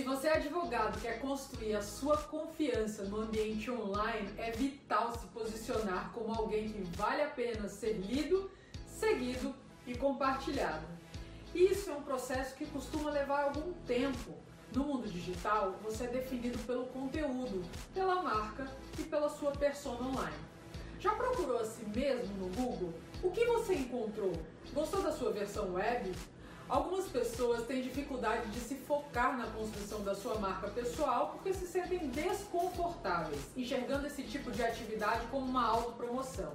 Se você é advogado quer construir a sua confiança no ambiente online, é vital se posicionar como alguém que vale a pena ser lido, seguido e compartilhado. Isso é um processo que costuma levar algum tempo. No mundo digital, você é definido pelo conteúdo, pela marca e pela sua persona online. Já procurou a si mesmo no Google? O que você encontrou? Gostou da sua versão web? Algumas pessoas têm dificuldade de se focar na construção da sua marca pessoal porque se sentem desconfortáveis, enxergando esse tipo de atividade como uma autopromoção.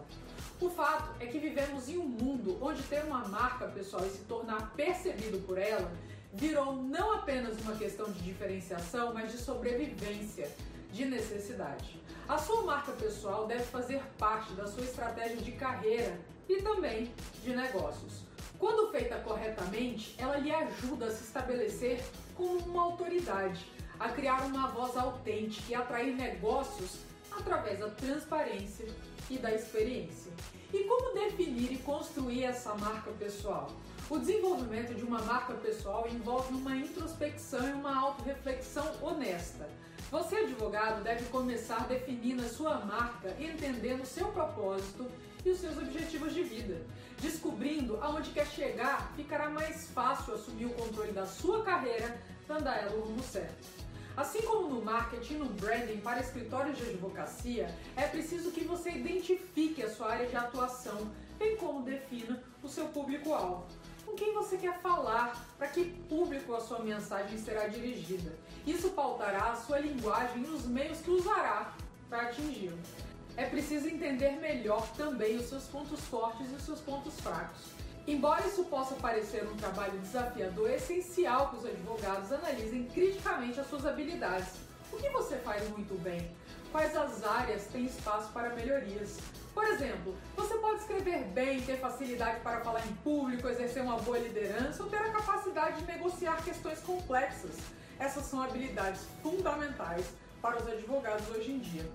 O fato é que vivemos em um mundo onde ter uma marca pessoal e se tornar percebido por ela virou não apenas uma questão de diferenciação, mas de sobrevivência, de necessidade. A sua marca pessoal deve fazer parte da sua estratégia de carreira e também de negócios. Quando feita corretamente, ela lhe ajuda a se estabelecer como uma autoridade, a criar uma voz autêntica e atrair negócios através da transparência e da experiência. E como definir e construir essa marca pessoal? O desenvolvimento de uma marca pessoal envolve uma introspecção e uma autorreflexão honesta. Você, advogado, deve começar definindo a sua marca, entendendo o seu propósito e os seus objetivos de vida. Descobrindo aonde quer chegar, ficará mais fácil assumir o controle da sua carreira, dando a ela o rumo certo. Assim como no marketing e no branding para escritórios de advocacia, é preciso que você identifique a sua área de atuação, bem como defina o seu público-alvo. Com quem você quer falar, para que público a sua mensagem será dirigida. Isso pautará a sua linguagem e os meios que usará para atingi-lo. É preciso entender melhor também os seus pontos fortes e os seus pontos fracos. Embora isso possa parecer um trabalho desafiador, é essencial que os advogados analisem criticamente as suas habilidades. O que você faz muito bem? Quais as áreas têm espaço para melhorias? Por exemplo, você pode escrever bem, ter facilidade para falar em público, exercer uma boa liderança ou ter a capacidade de negociar questões complexas. Essas são habilidades fundamentais para os advogados hoje em dia.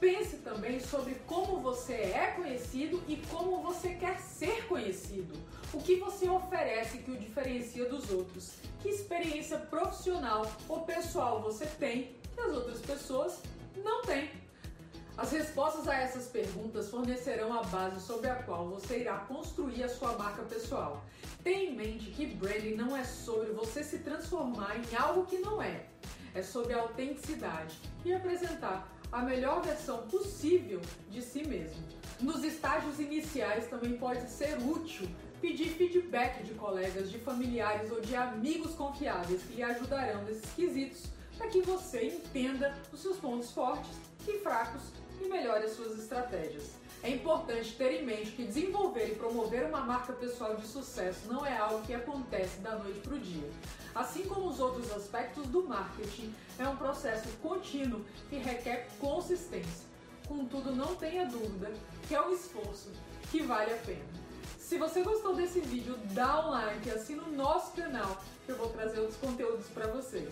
Pense também sobre como você é conhecido e como você quer ser conhecido. O que você oferece que o diferencia dos outros? Que experiência profissional ou pessoal você tem que as outras pessoas não têm? As respostas a essas perguntas fornecerão a base sobre a qual você irá construir a sua marca pessoal. Tenha em mente que branding não é sobre você se transformar em algo que não é, é sobre a autenticidade e apresentar a melhor versão possível de si mesmo. Nos estágios iniciais também pode ser útil pedir feedback de colegas, de familiares ou de amigos confiáveis que lhe ajudarão nesses quesitos para que você entenda os seus pontos fortes e fracos e melhore as suas estratégias. É importante ter em mente que desenvolver e promover uma marca pessoal de sucesso não é algo que acontece da noite para o dia. Assim como os outros aspectos do marketing, é um processo contínuo que requer consistência. Contudo, não tenha dúvida que é um esforço que vale a pena. Se você gostou desse vídeo, dá um like, assina o nosso canal que eu vou trazer outros conteúdos para vocês.